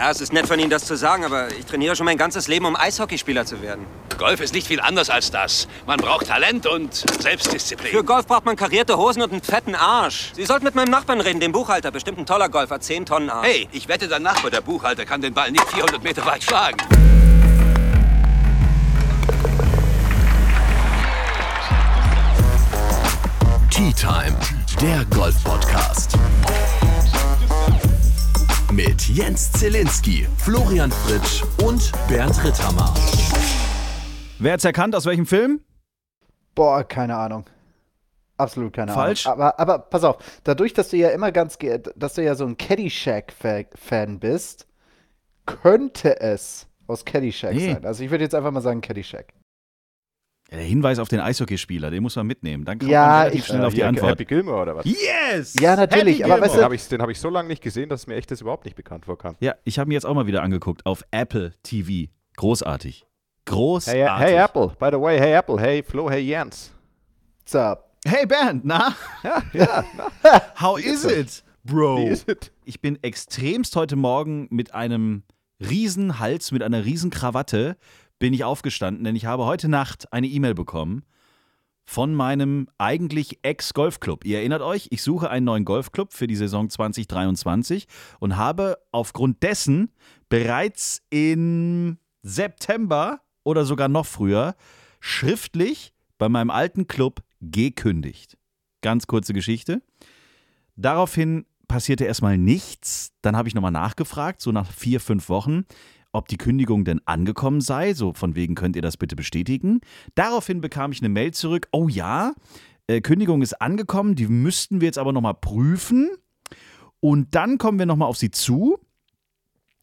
Ja, es ist nett von Ihnen, das zu sagen, aber ich trainiere schon mein ganzes Leben, um Eishockeyspieler zu werden. Golf ist nicht viel anders als das. Man braucht Talent und Selbstdisziplin. Für Golf braucht man karierte Hosen und einen fetten Arsch. Sie sollten mit meinem Nachbarn reden, dem Buchhalter. Bestimmt ein toller Golfer, 10 Tonnen Arsch. Hey, ich wette, dein Nachbar, der Buchhalter, kann den Ball nicht 400 Meter weit schlagen. Tea Time, der Golf-Podcast. Mit Jens Zielinski, Florian Fritsch und Bernd Ritthammer. Wer hat's erkannt, aus welchem Film? Boah, keine Ahnung. Absolut keine Falsch. Ahnung. Aber, aber pass auf, dadurch, dass du ja immer ganz, dass du ja so ein Caddyshack-Fan bist, könnte es aus Caddyshack Nee. sein. Also ich würde jetzt einfach mal sagen Caddyshack. Ja, der Hinweis auf den Eishockeyspieler, den muss man mitnehmen. Dann kommt Ja, man relativ ich- schnell Äh, auf die hier, Antwort. Happy Gilmore oder was? Yes! Ja, natürlich, Happy aber weißt Den du- habe ich, den hab ich so lange nicht gesehen, dass mir echt das überhaupt nicht bekannt vorkam. Ja, ich habe mir jetzt auch mal wieder angeguckt auf Apple TV. Großartig. Großartig. Hey, hey Apple, by the way, hey Apple, hey Flo, hey Jens. What's up? Hey Bernd, na? Ja, ja, How is it, Bro? wie ist es? Ich bin extremst heute Morgen mit einem riesen Hals, mit einer riesen Krawatte bin ich aufgestanden, denn ich habe heute Nacht eine E-Mail bekommen von meinem eigentlich Ex-Golfclub. Ihr erinnert euch, ich suche einen neuen Golfclub für die Saison 2023 und habe aufgrund dessen bereits im September oder sogar noch früher schriftlich bei meinem alten Club gekündigt. Ganz kurze Geschichte. Daraufhin passierte erstmal nichts. Dann habe ich nochmal nachgefragt, so nach vier, fünf Wochen, ob die Kündigung denn angekommen sei. So von wegen, könnt ihr das bitte bestätigen? Daraufhin bekam ich eine Mail zurück. Oh ja, äh, Kündigung ist angekommen, die müssten wir jetzt aber nochmal prüfen. Und dann kommen wir nochmal auf sie zu.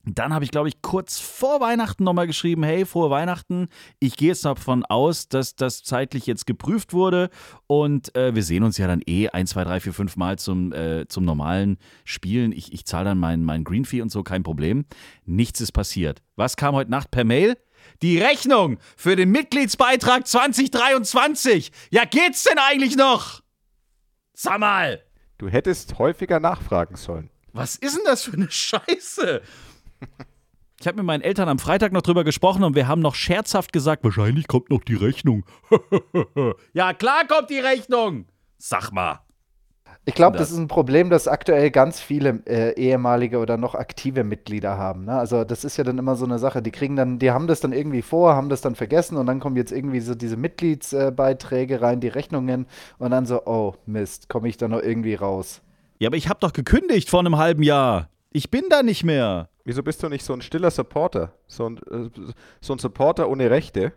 Dann habe ich, glaube ich, kurz vor Weihnachten nochmal geschrieben, hey, frohe Weihnachten. Ich gehe jetzt davon aus, dass das zeitlich jetzt geprüft wurde und äh, wir sehen uns ja dann eh ein, zwei, drei, vier, fünf Mal zum, äh, zum normalen Spielen. Ich, ich zahle dann mein, mein Green Fee und so, kein Problem. Nichts ist passiert. Was kam heute Nacht per Mail? Die Rechnung für den Mitgliedsbeitrag 2023. Ja, geht's denn eigentlich noch? Sag mal, Du hättest häufiger nachfragen sollen. was ist denn das für eine Scheiße? Ich habe mit meinen Eltern am Freitag noch drüber gesprochen und wir haben noch scherzhaft gesagt, wahrscheinlich kommt noch die Rechnung. ja, klar kommt die Rechnung. Sag mal. Ich glaube, Das- ist ein Problem, das aktuell ganz viele äh, ehemalige oder noch aktive Mitglieder haben. Ne? Also das ist ja dann immer so eine Sache. Die kriegen dann, die haben das dann irgendwie vor, haben das dann vergessen und dann kommen jetzt irgendwie so diese Mitgliedsbeiträge rein, die Rechnungen und dann so, oh Mist, komme ich da noch irgendwie raus. Ja, aber ich habe doch gekündigt vor einem halben Jahr. Ich bin da nicht mehr. Wieso bist du nicht so ein stiller Supporter? So ein, äh, so ein Supporter ohne Rechte,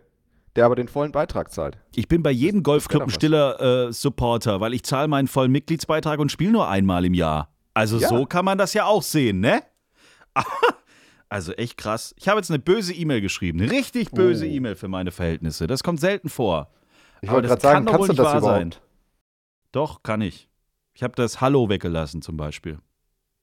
der aber den vollen Beitrag zahlt. Ich bin bei jedem Golfclub ein stiller äh, Supporter, weil ich zahle meinen vollen Mitgliedsbeitrag und spiele nur einmal im Jahr. Also Ja. so kann man das ja auch sehen, ne? Also echt krass. Ich habe jetzt eine böse E-Mail geschrieben. Eine richtig böse Oh. E-Mail für meine Verhältnise. Das kommt selten vor. Ich wollte gerade kann sagen, doch kannst du das überhaupt? sein. Doch, kann ich. Ich habe das Hallo weggelassen zum Beispiel.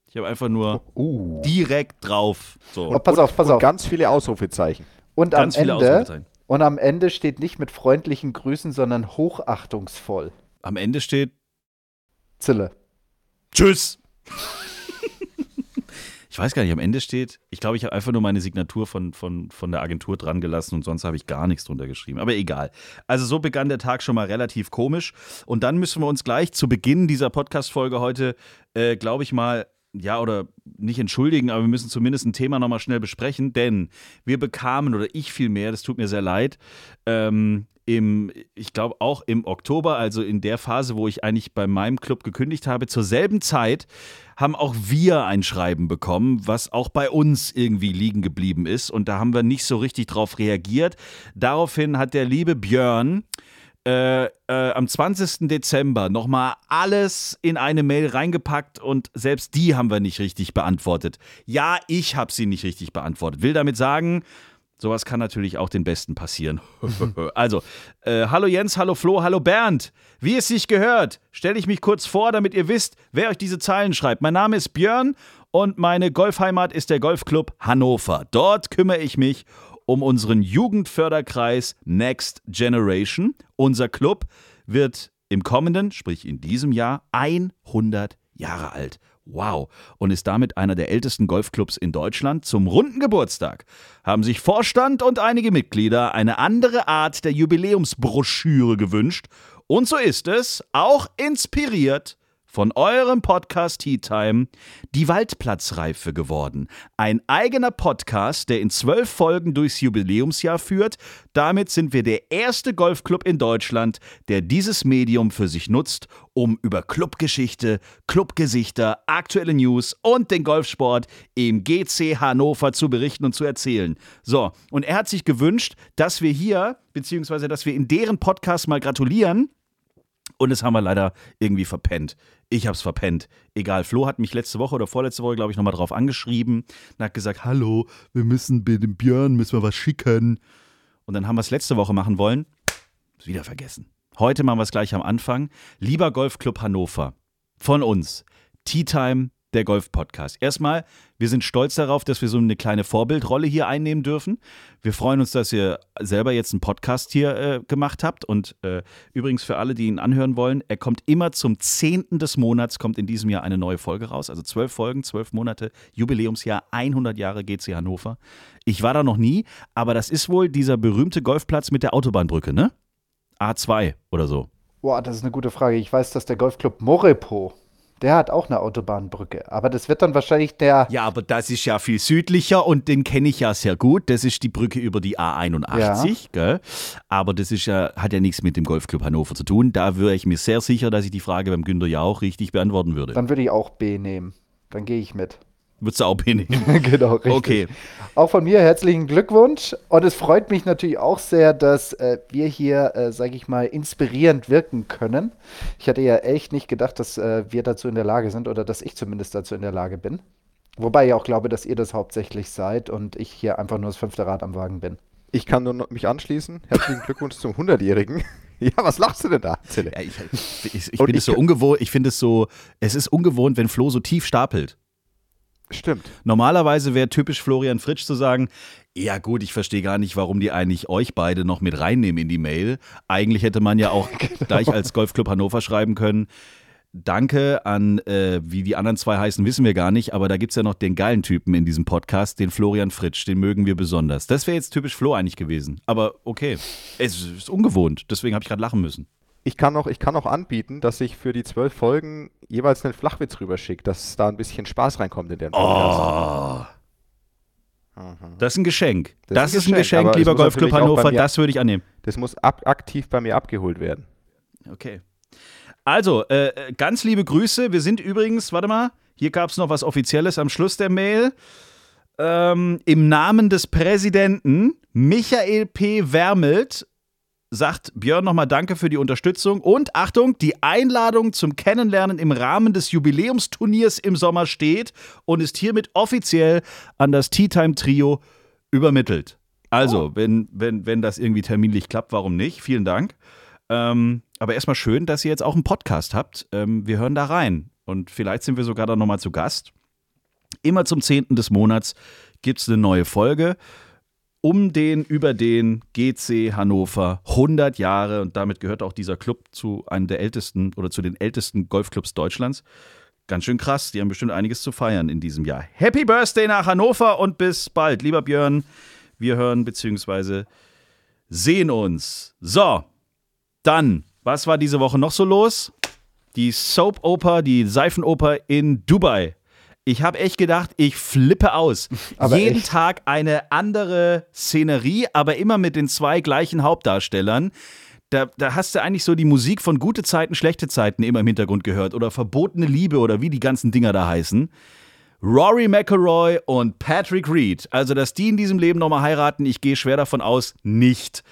Ich habe einfach nur Uh. direkt drauf. So. Oh, pass auf, pass und auf. ganz viele Ausrufezeichen. Und Ganz am viele Ende Ausrufezeichen. und am Ende steht nicht mit freundlichen Grüßen, sondern hochachtungsvoll. Am Ende steht Zille. Tschüss. ich weiß gar nicht, am Ende steht, ich glaube, ich habe einfach nur meine Signatur von, von, von der Agentur dran gelassen und sonst habe ich gar nichts drunter geschrieben. Aber egal. Also so begann der Tag schon mal relativ komisch. Und dann müssen wir uns gleich zu Beginn dieser Podcast-Folge heute, äh, glaube ich mal, ja, oder nicht entschuldigen, aber wir müssen zumindest ein Thema nochmal schnell besprechen, denn wir bekamen, oder ich vielmehr, das tut mir sehr leid, ähm, im, ich glaube auch im Oktober, also in der Phase, wo ich eigentlich bei meinem Club gekündigt habe, zur selben Zeit haben auch wir ein Schreiben bekommen, was auch bei uns irgendwie liegen geblieben ist. Und da haben wir nicht so richtig drauf reagiert. Daraufhin hat der liebe Björn äh, äh, am 20. Dezember nochmal alles in eine Mail reingepackt und selbst die haben wir nicht richtig beantwortet. Ja, ich habe sie nicht richtig beantwortet. Will damit sagen, sowas kann natürlich auch den Besten passieren. also, äh, hallo Jens, hallo Flo, hallo Bernd. Wie es sich gehört, stelle ich mich kurz vor, damit ihr wisst, wer euch diese Zeilen schreibt. Mein Name ist Björn und meine Golfheimat ist der Golfclub Hannover. Dort kümmere ich mich um unseren Jugendförderkreis Next Generation. Unser Club wird im kommenden, sprich in diesem Jahr, 100 Jahre alt. Wow. Und ist damit einer der ältesten Golfclubs in Deutschland. Zum runden Geburtstag haben sich Vorstand und einige Mitglieder eine andere Art der Jubiläumsbroschüre gewünscht. Und so ist es, auch inspiriert von eurem Podcast Tea Time die Waldplatzreife geworden. Ein eigener Podcast, der in zwölf Folgen durchs Jubiläumsjahr führt. Damit sind wir der erste Golfclub in Deutschland, der dieses Medium für sich nutzt, um über Clubgeschichte, Clubgesichter, aktuelle News und den Golfsport im GC Hannover zu berichten und zu erzählen. So, und er hat sich gewünscht, dass wir hier, beziehungsweise dass wir in deren Podcast mal gratulieren. Und das haben wir leider irgendwie verpennt. Ich hab's verpennt. Egal, Flo hat mich letzte Woche oder vorletzte Woche, glaube ich, nochmal drauf angeschrieben und hat gesagt, hallo, wir müssen dem Björn, müssen wir was schicken. Und dann haben wir es letzte Woche machen wollen. Wieder vergessen. Heute machen wir es gleich am Anfang. Lieber Golfclub Hannover, von uns, Tea Time, der Golf-Podcast. Erstmal, wir sind stolz darauf, dass wir so eine kleine Vorbildrolle hier einnehmen dürfen. Wir freuen uns, dass ihr selber jetzt einen Podcast hier äh, gemacht habt. Und äh, übrigens für alle, die ihn anhören wollen, er kommt immer zum 10. des Monats, kommt in diesem Jahr eine neue Folge raus. Also zwölf Folgen, zwölf Monate, Jubiläumsjahr, 100 Jahre GC Hannover. Ich war da noch nie, aber das ist wohl dieser berühmte Golfplatz mit der Autobahnbrücke, ne? A2 oder so. Boah, das ist eine gute Frage. Ich weiß, dass der Golfclub Morepo, der hat auch eine Autobahnbrücke. Aber das wird dann wahrscheinlich der. Ja, aber das ist ja viel südlicher und den kenne ich ja sehr gut. Das ist die Brücke über die A81, gell? Aber das ist ja, hat ja nichts mit dem Golfclub Hannover zu tun. Da wäre ich mir sehr sicher, dass ich die Frage beim Günter Jauch richtig beantworten würde. Dann würde ich auch B nehmen. Dann gehe ich mit. Würdest du auch hinnehmen? genau, richtig. Okay. Auch von mir herzlichen Glückwunsch. Und es freut mich natürlich auch sehr, dass äh, wir hier, äh, sage ich mal, inspirierend wirken können. Ich hatte ja echt nicht gedacht, dass äh, wir dazu in der Lage sind oder dass ich zumindest dazu in der Lage bin. Wobei ich auch glaube, dass ihr das hauptsächlich seid und ich hier einfach nur das fünfte Rad am Wagen bin. Ich kann nur noch mich anschließen. Herzlichen Glückwunsch zum 100-Jährigen. Ja, was lachst du denn da? Ja, ich ich, ich finde ich- es so ungewohnt, ich finde es so, es ist ungewohnt, wenn Flo so tief stapelt. Stimmt. Normalerweise wäre typisch Florian Fritsch zu sagen, ja gut, ich verstehe gar nicht, warum die eigentlich euch beide noch mit reinnehmen in die Mail. Eigentlich hätte man ja auch gleich als Golfclub Hannover schreiben können. Danke an, äh, wie die anderen zwei heißen, wissen wir gar nicht, aber da gibt es ja noch den geilen Typen in diesem Podcast, den Florian Fritsch, den mögen wir besonders. Das wäre jetzt typisch Flo eigentlich gewesen. Aber okay, es ist ungewohnt, deswegen habe ich gerade lachen müssen. Ich kann noch, ich kann noch anbieten, dass ich für die zwölf Folgen jeweils einen Flachwitz rüberschicke, dass da ein bisschen Spaß reinkommt in den Podcast. Oh. Das ist ein Geschenk. Das, Das ist ein Geschenk, es lieber Golfclub auch Hannover, das würde ich annehmen. Das muss ab, aktiv bei mir abgeholt werden. Okay. Also, äh, äh, ganz liebe Grüße. Wir sind übrigens, warte mal, hier gab es noch was Offizielles am Schluss der Mail. Ähm, Im Namen des Präsidenten Michael P. Wermelt sagt Björn nochmal Danke für die Unterstützung und Achtung, die Einladung zum Kennenlernen im Rahmen des Jubiläumsturniers im Sommer steht und ist hiermit offiziell an das Tea Time Trio übermittelt. Also, wenn, wenn, wenn das irgendwie terminlich klappt, warum nicht? Vielen Dank. Ähm, aber erstmal schön, dass ihr jetzt auch einen Podcast habt. Ähm, wir hören da rein. Und vielleicht sind wir sogar da nochmal zu Gast. Immer zum 10. des Monats gibt es eine neue Folge um den, über den GC Hannover 100 Jahre. Und damit gehört auch dieser Club zu einem der ältesten oder zu den ältesten Golfclubs Deutschlands. Ganz schön krass. Die haben bestimmt einiges zu feiern in diesem Jahr. Happy Birthday nach Hannover und bis bald. Lieber Björn, wir hören bzw. sehen uns. So, dann, was war diese Woche noch so los? Die Soap Oper, die Seifenoper in Dubai. Ich habe echt gedacht, ich flippe aus. Aber Jeden echt? Tag eine andere Szenerie, aber immer mit den zwei gleichen Hauptdarstellern. Da, da hast du eigentlich so die Musik von gute Zeiten, schlechte Zeiten immer im Hintergrund gehört oder verbotene Liebe oder wie die ganzen Dinger da heißen. Rory McIlroy und Patrick Reed. Also, dass die in diesem Leben nochmal heiraten, ich gehe schwer davon aus, nicht.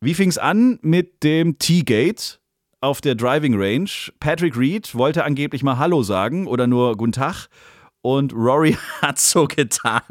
Wie fing's an mit dem T-Gate auf der Driving Range? Patrick Reed wollte angeblich mal Hallo sagen oder nur Guten Tag und Rory hat so getan,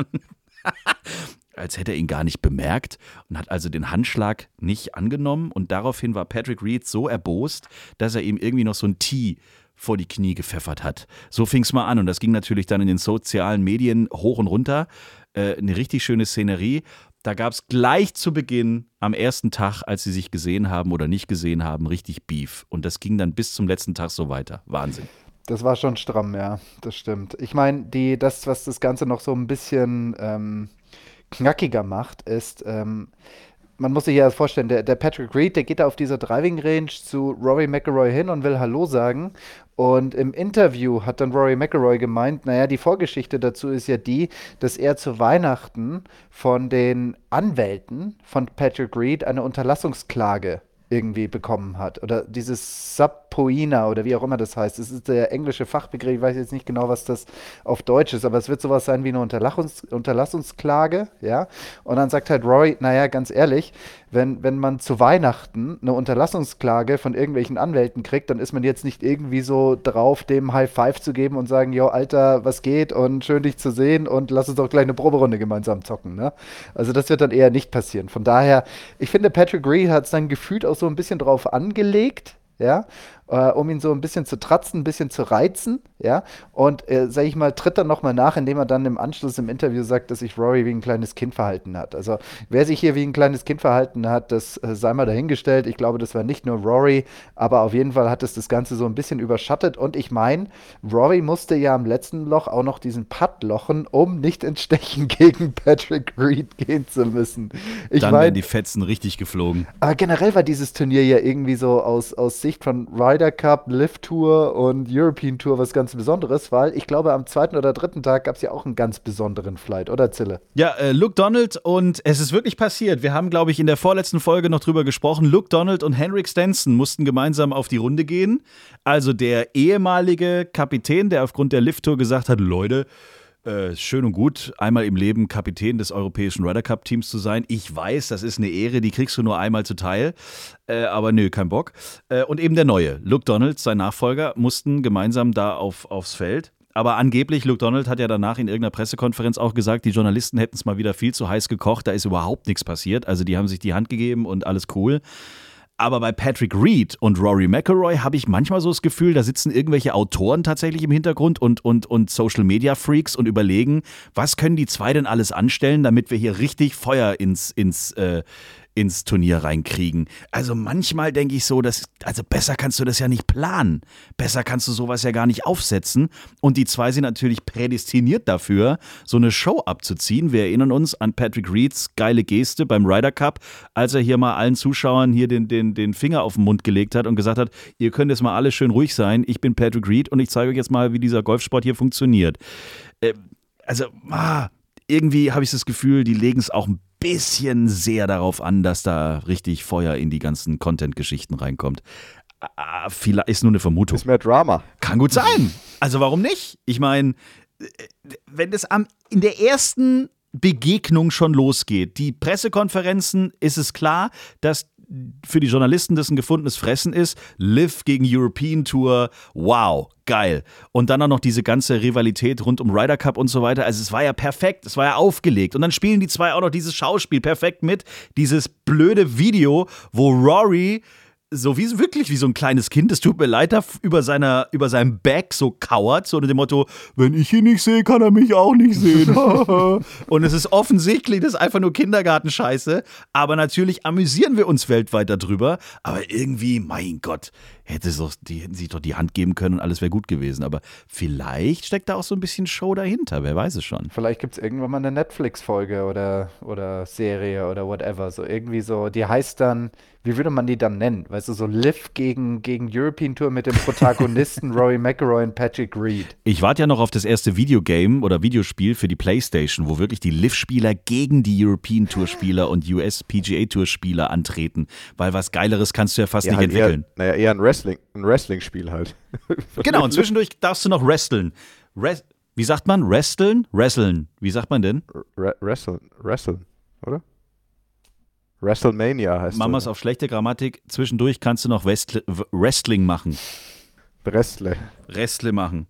als hätte er ihn gar nicht bemerkt und hat also den Handschlag nicht angenommen und daraufhin war Patrick Reed so erbost, dass er ihm irgendwie noch so ein T vor die Knie gepfeffert hat. So fing's mal an und das ging natürlich dann in den sozialen Medien hoch und runter. Äh, eine richtig schöne Szenerie. Da gab es gleich zu Beginn, am ersten Tag, als sie sich gesehen haben oder nicht gesehen haben, richtig Beef. Und das ging dann bis zum letzten Tag so weiter. Wahnsinn. Das war schon stramm, ja, das stimmt. Ich meine, das, was das Ganze noch so ein bisschen ähm, knackiger macht, ist, ähm, man muss sich ja vorstellen, der, der Patrick Reed, der geht da auf dieser Driving Range zu Rory McIlroy hin und will Hallo sagen. Und im Interview hat dann Rory McIlroy gemeint, naja, die Vorgeschichte dazu ist ja die, dass er zu Weihnachten von den Anwälten von Patrick Reed eine Unterlassungsklage irgendwie bekommen hat. Oder dieses Subpoena oder wie auch immer das heißt. Das ist der englische Fachbegriff. Ich weiß jetzt nicht genau, was das auf Deutsch ist, aber es wird sowas sein wie eine Unterlassungs Unterlassungsklage. Ja? Und dann sagt halt Roy, naja, ganz ehrlich, wenn, wenn man zu Weihnachten eine Unterlassungsklage von irgendwelchen Anwälten kriegt, dann ist man jetzt nicht irgendwie so drauf, dem High Five zu geben und sagen, jo, Alter, was geht und schön dich zu sehen und lass uns doch gleich eine Proberunde gemeinsam zocken. Ne? Also das wird dann eher nicht passieren. Von daher, ich finde, Patrick Reed hat es dann gefühlt auch so ein bisschen drauf angelegt, ja, äh, um ihn so ein bisschen zu tratzen, ein bisschen zu reizen, ja. Und äh, sage ich mal, tritt dann nochmal nach, indem er dann im Anschluss im Interview sagt, dass sich Rory wie ein kleines Kind verhalten hat. Also wer sich hier wie ein kleines Kind verhalten hat, das äh, sei mal dahingestellt. Ich glaube, das war nicht nur Rory, aber auf jeden Fall hat es das Ganze so ein bisschen überschattet. Und ich meine, Rory musste ja am letzten Loch auch noch diesen Putt lochen, um nicht ins Stechen gegen Patrick Reed gehen zu müssen. Ich Dann mein, werden die Fetzen richtig geflogen. aber generell war dieses Turnier ja irgendwie so aus, aus Sicht von Ryder Cup, Live Tour und European Tour was ganz Besonderes, weil ich glaube, am zweiten oder dritten Tag gab es ja auch einen ganz besonderen Flight, oder Zille? Ja, äh, Luke Donald und es ist wirklich passiert. Wir haben, glaube ich, in der vorletzten Folge noch drüber gesprochen. Luke Donald und Henrik Stenson mussten gemeinsam auf die Runde gehen. Also der ehemalige Kapitän, der aufgrund der Lift-Tour gesagt hat, Leute, äh, schön und gut, einmal im Leben Kapitän des europäischen Ryder Cup Teams zu sein. Ich weiß, das ist eine Ehre, die kriegst du nur einmal zuteil. Äh, aber nö, kein Bock. Äh, und eben der neue, Luke Donald, sein Nachfolger, mussten gemeinsam da auf, aufs Feld. Aber angeblich, Luke Donald hat ja danach in irgendeiner Pressekonferenz auch gesagt, die Journalisten hätten es mal wieder viel zu heiß gekocht, da ist überhaupt nichts passiert. Also die haben sich die Hand gegeben und alles cool. Aber bei Patrick Reed und Rory McIlroy habe ich manchmal so das Gefühl, da sitzen irgendwelche Autoren tatsächlich im Hintergrund und, und, und Social Media Freaks und überlegen, was können die zwei denn alles anstellen, damit wir hier richtig Feuer ins, ins, äh, ins Turnier reinkriegen. Also manchmal denke ich so, dass, also besser kannst du das ja nicht planen. Besser kannst du sowas ja gar nicht aufsetzen. Und die zwei sind natürlich prädestiniert dafür, so eine Show abzuziehen. Wir erinnern uns an Patrick Reeds geile Geste beim Ryder Cup, als er hier mal allen Zuschauern hier den, den, den Finger auf den Mund gelegt hat und gesagt hat, ihr könnt jetzt mal alle schön ruhig sein. Ich bin Patrick Reed und ich zeige euch jetzt mal, wie dieser Golfsport hier funktioniert. Äh, also, ah, irgendwie habe ich das Gefühl, die legen es auch ein bisschen sehr darauf an, dass da richtig Feuer in die ganzen Content-Geschichten reinkommt. Ah, Vielleicht ist nur eine Vermutung. Ist mehr Drama. Kann gut sein. Also warum nicht? Ich meine, wenn das am, in der ersten Begegnung schon losgeht, die Pressekonferenzen, ist es klar, dass für die Journalisten das ein gefundenes Fressen ist. Live gegen European Tour, wow, geil. Und dann auch noch diese ganze Rivalität rund um Ryder Cup und so weiter. Also es war ja perfekt, es war ja aufgelegt. Und dann spielen die zwei auch noch dieses Schauspiel perfekt mit. Dieses blöde Video, wo Rory so wie wirklich wie so ein kleines Kind, es tut mir leid, da über, seiner, über seinem Back so kauert, so unter dem Motto, wenn ich ihn nicht sehe, kann er mich auch nicht sehen. und es ist offensichtlich, das ist einfach nur Kindergartenscheiße, aber natürlich amüsieren wir uns weltweit darüber, aber irgendwie, mein Gott, hätte es doch, die hätten sich doch die Hand geben können und alles wäre gut gewesen, aber vielleicht steckt da auch so ein bisschen Show dahinter, wer weiß es schon. Vielleicht gibt es irgendwann mal eine Netflix-Folge oder, oder Serie oder whatever. So irgendwie so, die heißt dann, wie würde man die dann nennen? Weißt du, so Liv gegen, gegen European Tour mit dem Protagonisten Rory McIlroy und Patrick Reed. Ich warte ja noch auf das erste Videogame oder Videospiel für die Playstation, wo wirklich die Liv-Spieler gegen die European Tour-Spieler und US PGA Tour-Spieler antreten, weil was Geileres kannst du ja fast Ja, nicht halt eher, entwickeln. naja, eher ein Wrestling, ein Wrestling-Spiel halt. Genau, und zwischendurch darfst du noch wresteln. Res Wie sagt man? Wresteln? Wresteln. Wie sagt man denn? Re Wrestle, Wrestle, oder? WrestleMania heißt Mamas das. auf schlechte Grammatik. Zwischendurch kannst du noch Westl Wrestling machen. Wrestle. Wrestle machen.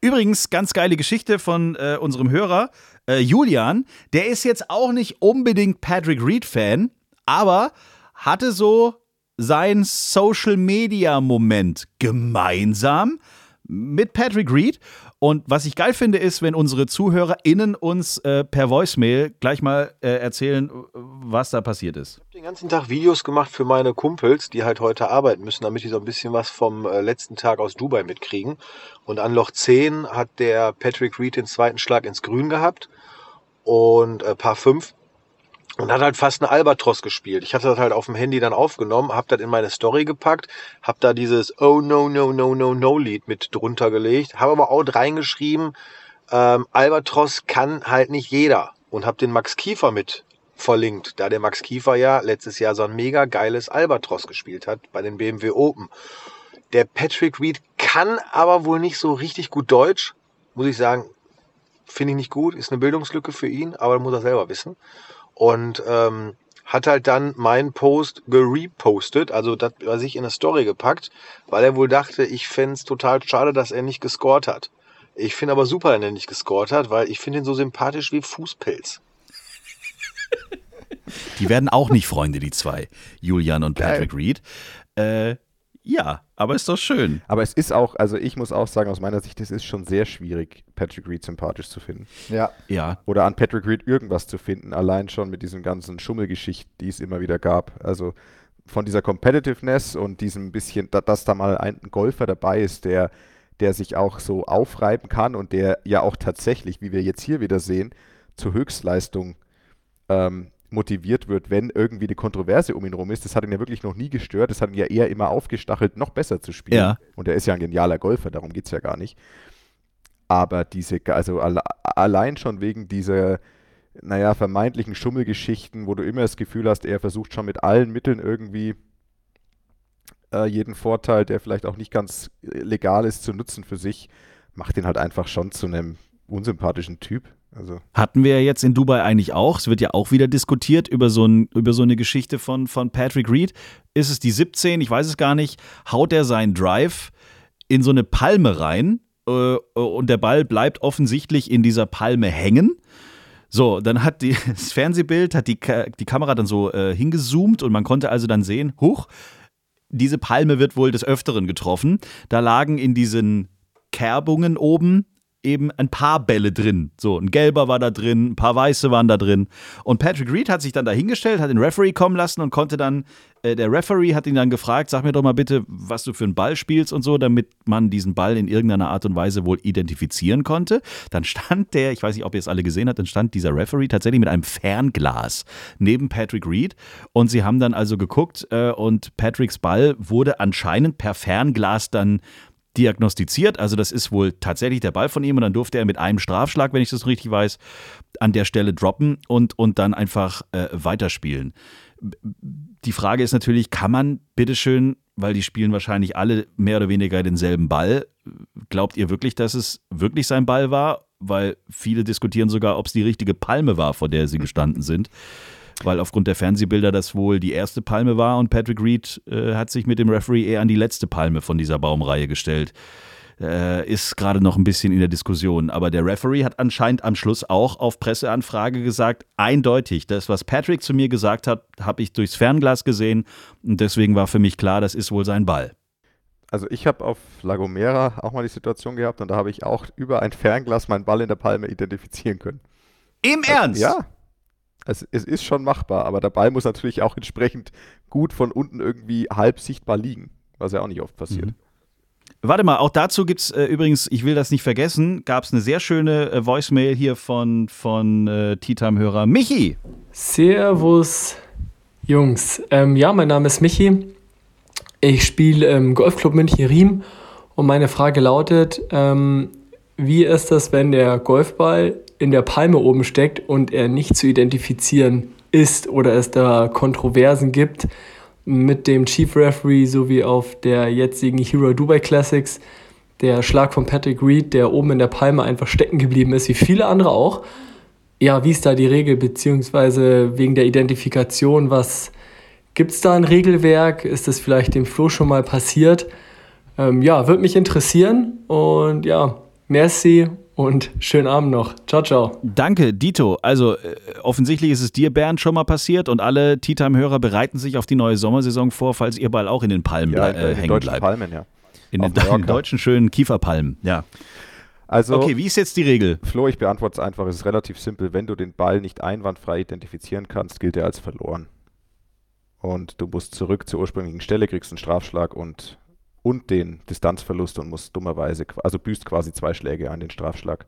Übrigens, ganz geile Geschichte von äh, unserem Hörer, äh, Julian. Der ist jetzt auch nicht unbedingt Patrick Reed-Fan, aber hatte so sein Social-Media-Moment gemeinsam mit Patrick Reed. Und was ich geil finde, ist, wenn unsere ZuhörerInnen uns äh, per Voicemail gleich mal äh, erzählen, was da passiert ist. Ich habe den ganzen Tag Videos gemacht für meine Kumpels, die halt heute arbeiten müssen, damit die so ein bisschen was vom äh, letzten Tag aus Dubai mitkriegen. Und an Loch 10 hat der Patrick Reed den zweiten Schlag ins Grün gehabt und äh, Paar 5 und hat halt fast eine Albatros gespielt. Ich hatte das halt auf dem Handy dann aufgenommen, hab das in meine Story gepackt, hab da dieses Oh no no no no no Lied mit drunter gelegt, habe aber auch reingeschrieben, ähm, Albatros kann halt nicht jeder und hab den Max Kiefer mit verlinkt, da der Max Kiefer ja letztes Jahr so ein mega geiles Albatros gespielt hat bei den BMW Open. Der Patrick Reed kann aber wohl nicht so richtig gut Deutsch, muss ich sagen, finde ich nicht gut, ist eine Bildungslücke für ihn, aber muss er selber wissen und ähm, hat halt dann meinen Post gerepostet, also das bei sich in eine Story gepackt, weil er wohl dachte, ich fände es total schade, dass er nicht gescored hat. Ich finde aber super, dass er nicht gescored hat, weil ich finde ihn so sympathisch wie Fußpilz. Die werden auch nicht Freunde, die zwei, Julian und Patrick Reed. Äh, ja, aber ist doch schön. Aber es ist auch, also ich muss auch sagen, aus meiner Sicht, es ist schon sehr schwierig, Patrick Reed sympathisch zu finden. Ja. Ja. Oder an Patrick Reed irgendwas zu finden, allein schon mit diesen ganzen Schummelgeschichten, die es immer wieder gab. Also von dieser Competitiveness und diesem bisschen, da, dass da mal ein Golfer dabei ist, der, der sich auch so aufreiben kann und der ja auch tatsächlich, wie wir jetzt hier wieder sehen, zur Höchstleistung ähm, motiviert wird, wenn irgendwie eine Kontroverse um ihn rum ist. Das hat ihn ja wirklich noch nie gestört. Das hat ihn ja eher immer aufgestachelt, noch besser zu spielen. Ja. Und er ist ja ein genialer Golfer, darum geht es ja gar nicht. Aber diese, also alle, allein schon wegen dieser, naja, vermeintlichen Schummelgeschichten, wo du immer das Gefühl hast, er versucht schon mit allen Mitteln irgendwie äh, jeden Vorteil, der vielleicht auch nicht ganz legal ist, zu nutzen für sich, macht ihn halt einfach schon zu einem unsympathischen Typ. Also. Hatten wir ja jetzt in Dubai eigentlich auch. Es wird ja auch wieder diskutiert über so, ein, über so eine Geschichte von, von Patrick Reed. Ist es die 17? Ich weiß es gar nicht. Haut er seinen Drive in so eine Palme rein äh, und der Ball bleibt offensichtlich in dieser Palme hängen. So, dann hat die, das Fernsehbild, hat die, die Kamera dann so äh, hingezoomt und man konnte also dann sehen, huch, diese Palme wird wohl des Öfteren getroffen. Da lagen in diesen Kerbungen oben eben ein paar Bälle drin. So, ein gelber war da drin, ein paar weiße waren da drin. Und Patrick Reed hat sich dann dahingestellt, hat den Referee kommen lassen und konnte dann, äh, der Referee hat ihn dann gefragt, sag mir doch mal bitte, was du für einen Ball spielst und so, damit man diesen Ball in irgendeiner Art und Weise wohl identifizieren konnte. Dann stand der, ich weiß nicht, ob ihr es alle gesehen habt, dann stand dieser Referee tatsächlich mit einem Fernglas neben Patrick Reed und sie haben dann also geguckt äh, und Patricks Ball wurde anscheinend per Fernglas dann diagnostiziert. Also das ist wohl tatsächlich der Ball von ihm und dann durfte er mit einem Strafschlag, wenn ich das richtig weiß, an der Stelle droppen und, und dann einfach äh, weiterspielen. Die Frage ist natürlich, kann man bitteschön, weil die spielen wahrscheinlich alle mehr oder weniger denselben Ball, glaubt ihr wirklich, dass es wirklich sein Ball war? Weil viele diskutieren sogar, ob es die richtige Palme war, vor der sie gestanden sind weil aufgrund der Fernsehbilder das wohl die erste Palme war und Patrick Reed äh, hat sich mit dem Referee eher an die letzte Palme von dieser Baumreihe gestellt. Äh, ist gerade noch ein bisschen in der Diskussion. Aber der Referee hat anscheinend am Schluss auch auf Presseanfrage gesagt, eindeutig, das, was Patrick zu mir gesagt hat, habe ich durchs Fernglas gesehen und deswegen war für mich klar, das ist wohl sein Ball. Also ich habe auf La Gomera auch mal die Situation gehabt und da habe ich auch über ein Fernglas meinen Ball in der Palme identifizieren können. Im Ernst? Ja, es, es ist schon machbar, aber der Ball muss natürlich auch entsprechend gut von unten irgendwie halb sichtbar liegen, was ja auch nicht oft passiert. Mhm. Warte mal, auch dazu gibt es äh, übrigens, ich will das nicht vergessen, gab es eine sehr schöne äh, Voicemail hier von, von äh, Tea-Time-Hörer Michi. Servus, Jungs. Ähm, ja, mein Name ist Michi. Ich spiele im Golfclub München Riem und meine Frage lautet, ähm, wie ist das, wenn der Golfball in der Palme oben steckt und er nicht zu identifizieren ist oder es da Kontroversen gibt mit dem Chief Referee sowie auf der jetzigen Hero Dubai Classics. Der Schlag von Patrick Reed, der oben in der Palme einfach stecken geblieben ist, wie viele andere auch. Ja, wie ist da die Regel, beziehungsweise wegen der Identifikation, was gibt es da ein Regelwerk? Ist das vielleicht dem Flo schon mal passiert? Ähm, ja, würde mich interessieren und ja, merci und schönen Abend noch. Ciao, ciao. Danke, Dito. Also äh, offensichtlich ist es dir, Bernd, schon mal passiert und alle Tea Time-Hörer bereiten sich auf die neue Sommersaison vor, falls ihr Ball auch in den Palmen ja, äh, in hängen deutschen bleibt. Palmen, ja. In den, den, deutschen schönen Kieferpalmen, ja. Also, Okay, wie ist jetzt die Regel? Flo, ich beantworte es einfach. Es ist relativ simpel. Wenn du den Ball nicht einwandfrei identifizieren kannst, gilt er als verloren. Und du musst zurück zur ursprünglichen Stelle, kriegst einen Strafschlag und, und den Distanzverlust und musst dummerweise, also büßt quasi zwei Schläge an den Strafschlag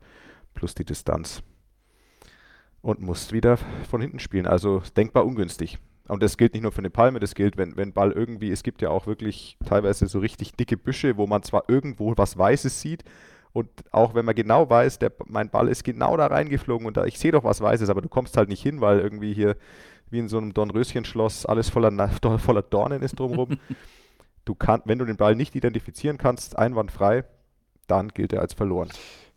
plus die Distanz. Und musst wieder von hinten spielen. Also denkbar ungünstig. Und das gilt nicht nur für eine Palme, das gilt, wenn, wenn Ball irgendwie, es gibt ja auch wirklich teilweise so richtig dicke Büsche, wo man zwar irgendwo was Weißes sieht, und auch wenn man genau weiß, der, mein Ball ist genau da reingeflogen und da, ich sehe doch was Weißes, aber du kommst halt nicht hin, weil irgendwie hier wie in so einem Dornröschenschloss alles voller, voller Dornen ist drumherum. du kann, wenn du den Ball nicht identifizieren kannst, einwandfrei, dann gilt er als verloren.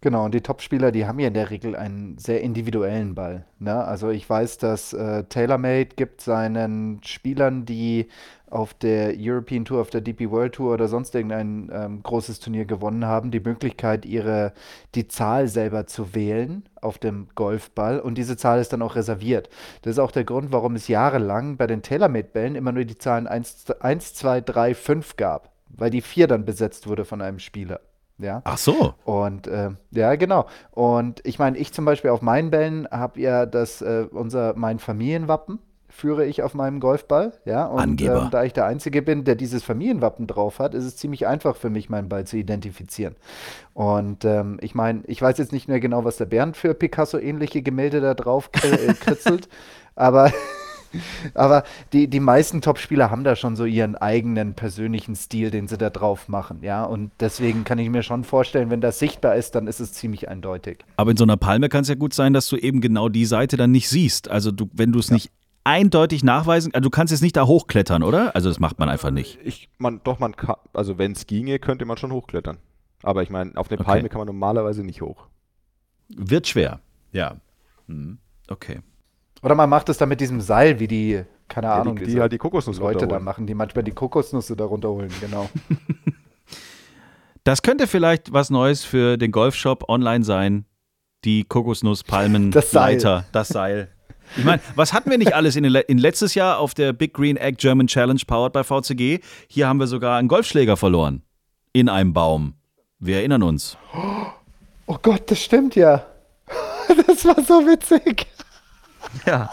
Genau, und die Topspieler, die haben ja in der Regel einen sehr individuellen Ball. Ne? Also ich weiß, dass äh, TaylorMade gibt seinen Spielern, die auf der European Tour, auf der DP World Tour oder sonst irgendein ähm, großes Turnier gewonnen haben, die Möglichkeit, ihre, die Zahl selber zu wählen auf dem Golfball und diese Zahl ist dann auch reserviert. Das ist auch der Grund, warum es jahrelang bei den TaylorMade-Bällen immer nur die Zahlen 1, 1, 2, 3, 5 gab, weil die 4 dann besetzt wurde von einem Spieler. Ja. Ach so. Und äh, ja, genau. Und ich meine, ich zum Beispiel auf meinen Bällen habe ja das, äh, unser, mein Familienwappen führe ich auf meinem Golfball, ja. Und Angeber. ähm, da ich der Einzige bin, der dieses Familienwappen drauf hat, ist es ziemlich einfach für mich, meinen Ball zu identifizieren. Und ähm, ich meine, ich weiß jetzt nicht mehr genau, was der Bernd für Picasso-ähnliche Gemälde da drauf äh, kritzelt, aber aber die, die meisten Top-Spieler haben da schon so ihren eigenen persönlichen Stil, den sie da drauf machen, ja. Und deswegen kann ich mir schon vorstellen, wenn das sichtbar ist, dann ist es ziemlich eindeutig. Aber in so einer Palme kann es ja gut sein, dass du eben genau die Seite dann nicht siehst. Also du, wenn du es nicht eindeutig nachweisen, also du kannst jetzt nicht da hochklettern, oder? Also das macht man einfach nicht. Ich, man, doch, man kann, also wenn es ginge, könnte man schon hochklettern. Aber ich meine, auf eine Okay. Palme kann man normalerweise nicht hoch. Wird schwer. Ja. Hm. Okay. Oder man macht es dann mit diesem Seil, wie die, keine Ja, Ahnung, die, die halt die Kokosnuss Leute da machen, die manchmal die Kokosnüsse da runterholen, genau. Das könnte vielleicht was Neues für den Golfshop online sein. Die Kokosnusspalmen Das Seil. Leiter, das Seil. Ich meine, was hatten wir nicht alles in, in letztes Jahr auf der Big Green Egg German Challenge powered by VCG? Hier haben wir sogar einen Golfschläger verloren. In einem Baum. Wir erinnern uns. Oh Gott, das stimmt ja. Das war so witzig. Ja.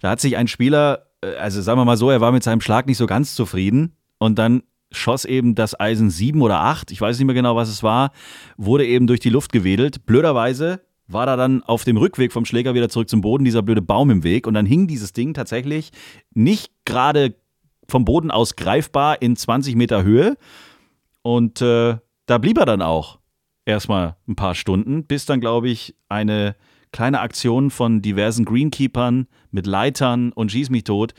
Da hat sich ein Spieler, äh, also sagen wir mal so, er war mit seinem Schlag nicht so ganz zufrieden und dann schoss eben das Eisen 7 oder 8, ich weiß nicht mehr genau, was es war, wurde eben durch die Luft gewedelt. Blöderweise war da dann auf dem Rückweg vom Schläger wieder zurück zum Boden dieser blöde Baum im Weg und dann hing dieses Ding tatsächlich nicht gerade vom Boden aus greifbar in 20 Meter Höhe und äh, da blieb er dann auch erstmal ein paar Stunden, bis dann, glaube ich, eine kleine Aktion von diversen Greenkeepern mit Leitern und Schieß mich tot.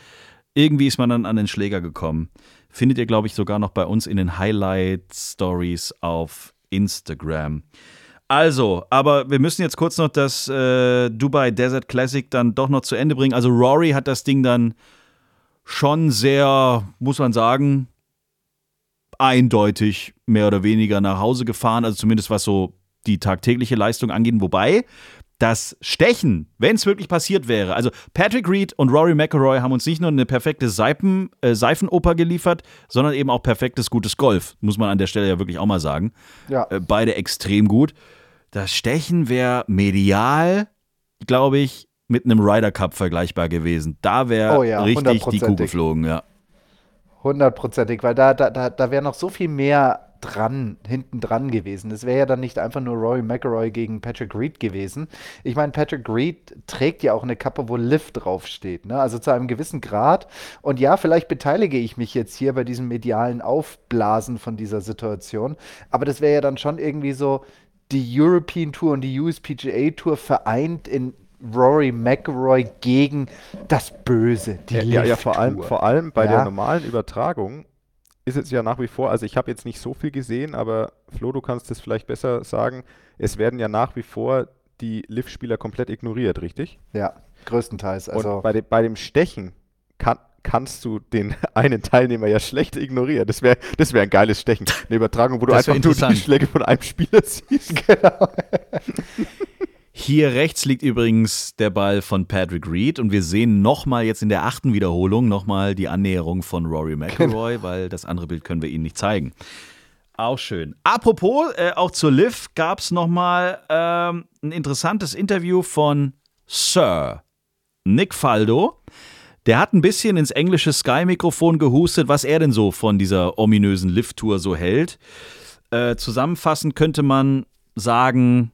Irgendwie ist man dann an den Schläger gekommen. Findet ihr, glaube ich, sogar noch bei uns in den Highlight-Stories auf Instagram. Also, aber wir müssen jetzt kurz noch das äh, Dubai Desert Classic dann doch noch zu Ende bringen. Also Rory hat das Ding dann schon sehr, muss man sagen, eindeutig mehr oder weniger nach Hause gefahren, also zumindest was so die tagtägliche Leistung angeht. Wobei das Stechen, wenn es wirklich passiert wäre, also Patrick Reed und Rory McIlroy haben uns nicht nur eine perfekte Seifen, äh, Seifenoper geliefert, sondern eben auch perfektes, gutes Golf, muss man an der Stelle ja wirklich auch mal sagen. Ja. Äh, beide extrem gut. Das Stechen wäre medial, glaube ich, mit einem Ryder Cup vergleichbar gewesen. Da wäre Oh ja, richtig die Kuh geflogen, ja. Hundertprozentig, weil da, da, da, da wäre noch so viel mehr dran, hinten dran gewesen. Das wäre ja dann nicht einfach nur Rory McIlroy gegen Patrick Reed gewesen. Ich meine, Patrick Reed trägt ja auch eine Kappe, wo Liv draufsteht, ne? Also zu einem gewissen Grad. Und ja, vielleicht beteilige ich mich jetzt hier bei diesem medialen Aufblasen von dieser Situation. Aber das wäre ja dann schon irgendwie so die European Tour und die USPGA Tour vereint in Rory McIlroy gegen das Böse, die Ja, ja, ja vor, allem, vor allem bei Ja. der normalen Übertragung ist es ja nach wie vor, also ich habe jetzt nicht so viel gesehen, aber Flo, du kannst es vielleicht besser sagen, es werden ja nach wie vor die Liv-Spieler komplett ignoriert, richtig? Ja, größtenteils. Also Und bei, dem, bei dem Stechen kann, kannst du den einen Teilnehmer ja schlecht ignorieren. Das wäre das wär ein geiles Stechen. Eine Übertragung, wo du einfach nur die. Schläge von einem Spieler siehst. Hier rechts liegt übrigens der Ball von Patrick Reed und wir sehen nochmal jetzt in der achten Wiederholung nochmal die Annäherung von Rory McIlroy, weil das andere Bild können wir Ihnen nicht zeigen. Auch schön. Apropos, äh, auch zur Liv gab es nochmal ähm, ein interessantes Interview von Sir Nick Faldo. Der hat ein bisschen ins englische Sky-Mikrofon gehustet, was er denn so von dieser ominösen Lift-Tour so hält. Äh, zusammenfassend könnte man sagen,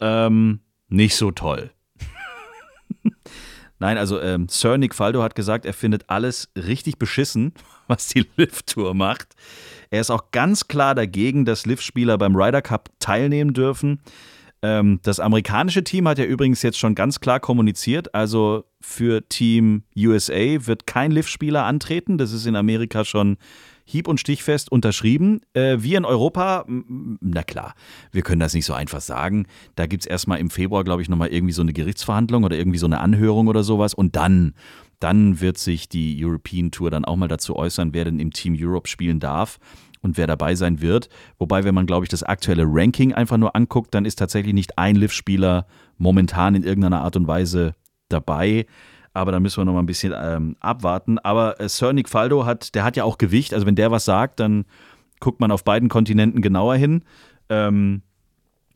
ähm, nicht so toll. Nein, also ähm, Sir Nick Faldo hat gesagt, er findet alles richtig beschissen, was die Lift-Tour macht. Er ist auch ganz klar dagegen, dass Lift-Spieler beim Ryder Cup teilnehmen dürfen. Ähm, das amerikanische Team hat ja übrigens jetzt schon ganz klar kommuniziert, also für Team USA wird kein Lift-Spieler antreten. Das ist in Amerika schon hieb- und stichfest unterschrieben. Äh, wir in Europa, na klar, wir können das nicht so einfach sagen. Da gibt es erstmal im Februar, glaube ich, nochmal irgendwie so eine Gerichtsverhandlung oder irgendwie so eine Anhörung oder sowas. Und dann, dann wird sich die European Tour dann auch mal dazu äußern, wer denn im Team Europe spielen darf und wer dabei sein wird. Wobei, wenn man, glaube ich, das aktuelle Ranking einfach nur anguckt, dann ist tatsächlich nicht ein Liv-Spieler momentan in irgendeiner Art und Weise dabei. Aber da müssen wir noch mal ein bisschen ähm, abwarten. Aber äh, Sir Nick Faldo hat, der hat ja auch Gewicht. Also wenn der was sagt, dann guckt man auf beiden Kontinenten genauer hin. Ähm,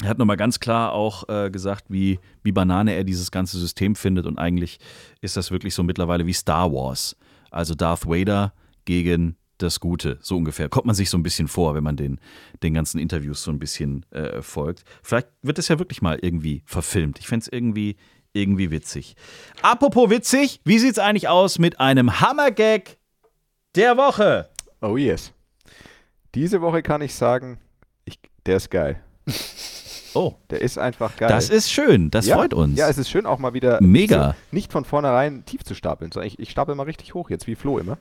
er hat nochmal ganz klar auch äh, gesagt, wie, wie Banane er dieses ganze System findet. Und eigentlich ist das wirklich so mittlerweile wie Star Wars. Also Darth Vader gegen das Gute, so ungefähr. Kommt man sich so ein bisschen vor, wenn man den, den ganzen Interviews so ein bisschen äh, folgt. Vielleicht wird es ja wirklich mal irgendwie verfilmt. Ich fände es irgendwie, irgendwie witzig. Apropos witzig, wie sieht es eigentlich aus mit einem Hammergag der Woche? Oh yes. Diese Woche kann ich sagen, ich, der ist geil. Oh. Der ist einfach geil. Das ist schön, das ja, freut uns. Ja, es ist schön auch mal wieder Mega. Nicht von vornherein tief zu stapeln, sondern ich, ich stapel mal richtig hoch jetzt, wie Flo immer.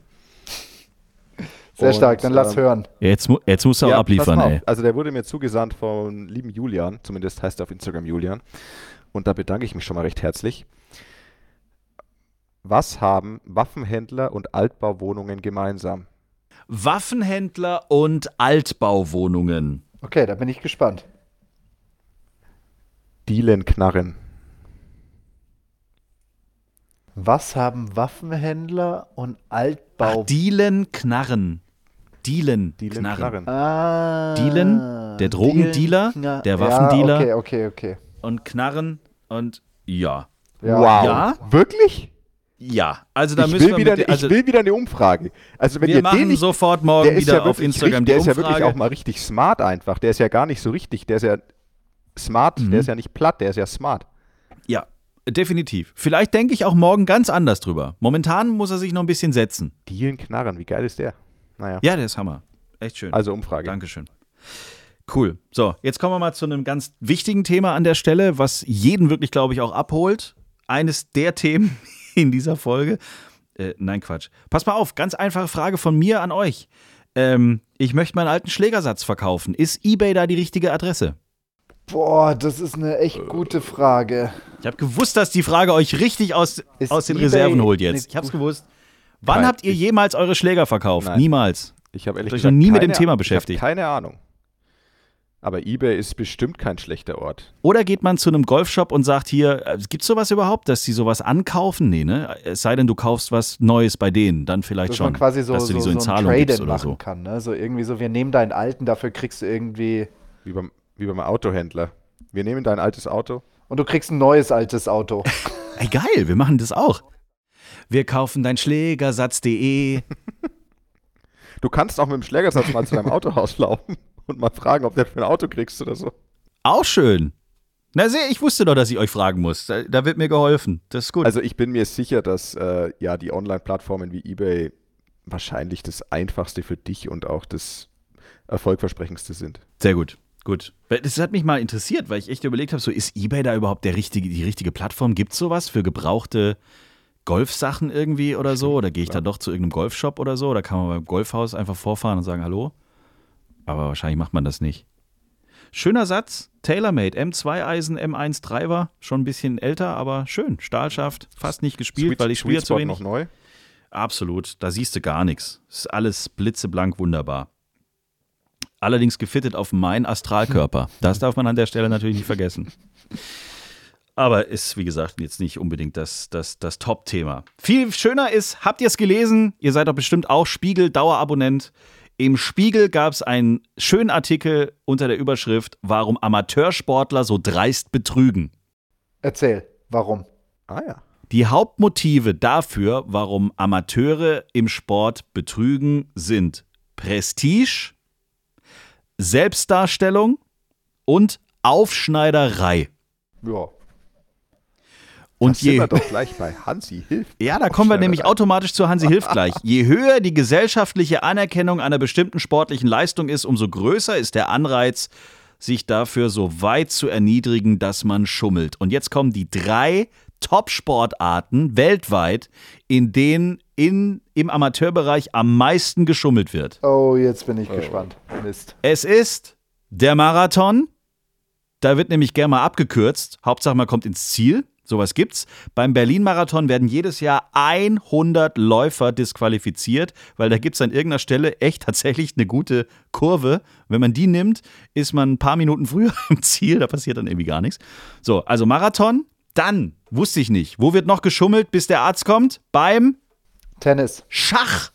Sehr Und, stark, dann lass ähm, hören. Jetzt, jetzt musst du auch ja, abliefern, ey. Also der wurde mir zugesandt von lieben Julian, zumindest heißt er auf Instagram Julian. Und da bedanke ich mich schon mal recht herzlich. Was haben Waffenhändler und Altbauwohnungen gemeinsam? Waffenhändler und Altbauwohnungen. Okay, da bin ich gespannt. Dielenknarren. Was haben Waffenhändler und Altbau... Ach, Dielenknarren. Dielen, Knarren. Ah, Dielen, der Drogendealer, Dielen, der Waffendealer. Ja, okay, okay, okay. Und Knarren und ja. ja. Wow. Ja? Wirklich? Ja, also da ich müssen will wir wieder, mit, also ich will wieder eine Umfrage. Also wenn wir ihr machen den nicht, sofort morgen wieder ja auf Instagram Der die ist ja wirklich auch mal richtig smart einfach. Der ist ja gar nicht so richtig. Der ist ja smart. Mhm. Der ist ja nicht platt. Der ist ja smart. Ja, definitiv. Vielleicht denke ich auch morgen ganz anders drüber. Momentan muss er sich noch ein bisschen setzen. Dielen Knarren, wie geil ist der? Naja. Ja, der ist Hammer. Echt schön. Also Umfrage. Dankeschön. Cool. So, jetzt kommen wir mal zu einem ganz wichtigen Thema an der Stelle, was jeden wirklich, glaube ich, auch abholt. Eines der Themen in dieser Folge. Äh, nein, Quatsch. Pass mal auf, ganz einfache Frage von mir an euch. Ähm, ich möchte meinen alten Schlägersatz verkaufen. Ist eBay da die richtige Adresse? Boah, das ist eine echt gute Frage. Ich habe gewusst, dass die Frage euch richtig aus, aus den Reserven holt jetzt. Ich habe es gewusst. Wann Nein, habt ihr jemals eure Schläger verkauft? Nein. Niemals. Ich habe ehrlich gesagt noch nie mit dem Thema beschäftigt. keine Ahnung. Aber eBay ist bestimmt kein schlechter Ort. Oder geht man zu einem Golfshop und sagt hier, äh, gibt es sowas überhaupt, dass die sowas ankaufen? Nee, ne? Es sei denn, du kaufst was Neues bei denen, dann vielleicht dass schon. Man quasi so, dass du die so, so in Zahlung gibst oder so. Kann, ne? So irgendwie so, wir nehmen deinen alten, dafür kriegst du irgendwie. Wie beim, wie beim Autohändler. Wir nehmen dein altes Auto. Und du kriegst ein neues altes Auto. Ey, geil, wir machen das auch. Wir kaufen dein Schlägersatz.de. Du kannst auch mit dem Schlägersatz mal zu deinem Autohaus laufen und mal fragen, ob du für ein Auto kriegst oder so. Auch schön. Na, sehe, ich wusste doch, dass ich euch fragen muss. Da, da, wird mir geholfen. Das ist gut. Also, ich bin mir sicher, dass äh, ja die Online-Plattformen wie eBay wahrscheinlich das einfachste für dich und auch das erfolgversprechendste sind. Sehr gut. Gut. Das hat mich mal interessiert, weil ich echt überlegt habe, so ist eBay da überhaupt der richtige, die richtige Plattform? Gibt es sowas für gebrauchte Golfsachen irgendwie oder so? Oder gehe ich da doch zu irgendeinem Golfshop oder so? Oder kann man beim Golfhaus einfach vorfahren und sagen Hallo? Aber wahrscheinlich macht man das nicht. Schöner Satz, TaylorMade, M2-Eisen, M1 Driver, schon ein bisschen älter, aber schön. Stahlschaft, fast nicht gespielt, Sweet, weil ich spiele zu wenig. noch neu? Absolut, da siehst du gar nichts. Ist alles blitzeblank wunderbar. Allerdings gefittet auf meinen Astralkörper. Das darf man an der Stelle natürlich nicht vergessen. Aber ist, wie gesagt, jetzt nicht unbedingt das, das, das Top-Thema. Viel schöner ist, habt ihr es gelesen? Ihr seid doch bestimmt auch Spiegel-Dauerabonnent. Im Spiegel gab es einen schönen Artikel unter der Überschrift, warum Amateursportler so dreist betrügen. Erzähl, warum? Ah ja. Die Hauptmotive dafür, warum Amateure im Sport betrügen, sind Prestige, Selbstdarstellung und Aufschneiderei. Ja. Und da sind je, wir doch gleich bei Hansi hilft. ja, da kommen wir nämlich automatisch zu Hansi Hilft gleich. Je höher die gesellschaftliche Anerkennung einer bestimmten sportlichen Leistung ist, umso größer ist der Anreiz, sich dafür so weit zu erniedrigen, dass man schummelt. Und jetzt kommen die drei Top-Sportarten weltweit, in denen in, im Amateurbereich am meisten geschummelt wird. Oh, jetzt bin ich gespannt. Mist. Es ist der Marathon. Da wird nämlich gerne mal abgekürzt. Hauptsache, man kommt ins Ziel. Sowas gibt's. Beim Berlin-Marathon werden jedes Jahr 100 Läufer disqualifiziert, weil da gibt's an irgendeiner Stelle echt tatsächlich eine gute Kurve. Wenn man die nimmt, ist man ein paar Minuten früher im Ziel. Da passiert dann irgendwie gar nichts. So, also Marathon. Dann, wusste ich nicht, wo wird noch geschummelt, bis der Arzt kommt? Beim Tennis. Schach.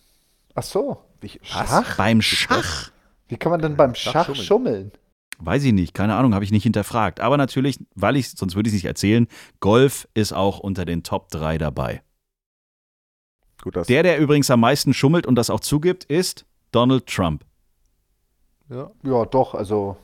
Ach so. Schach? Beim Schach. Wie kann man denn beim Schach Schach schummeln. Weiß ich nicht, keine Ahnung, habe ich nicht hinterfragt. Aber natürlich, weil ich, sonst würde ich es nicht erzählen, Golf ist auch unter den Top 3 dabei. Gut, Der, der übrigens am meisten schummelt und das auch zugibt, ist Donald Trump. ja. Ja, doch, also.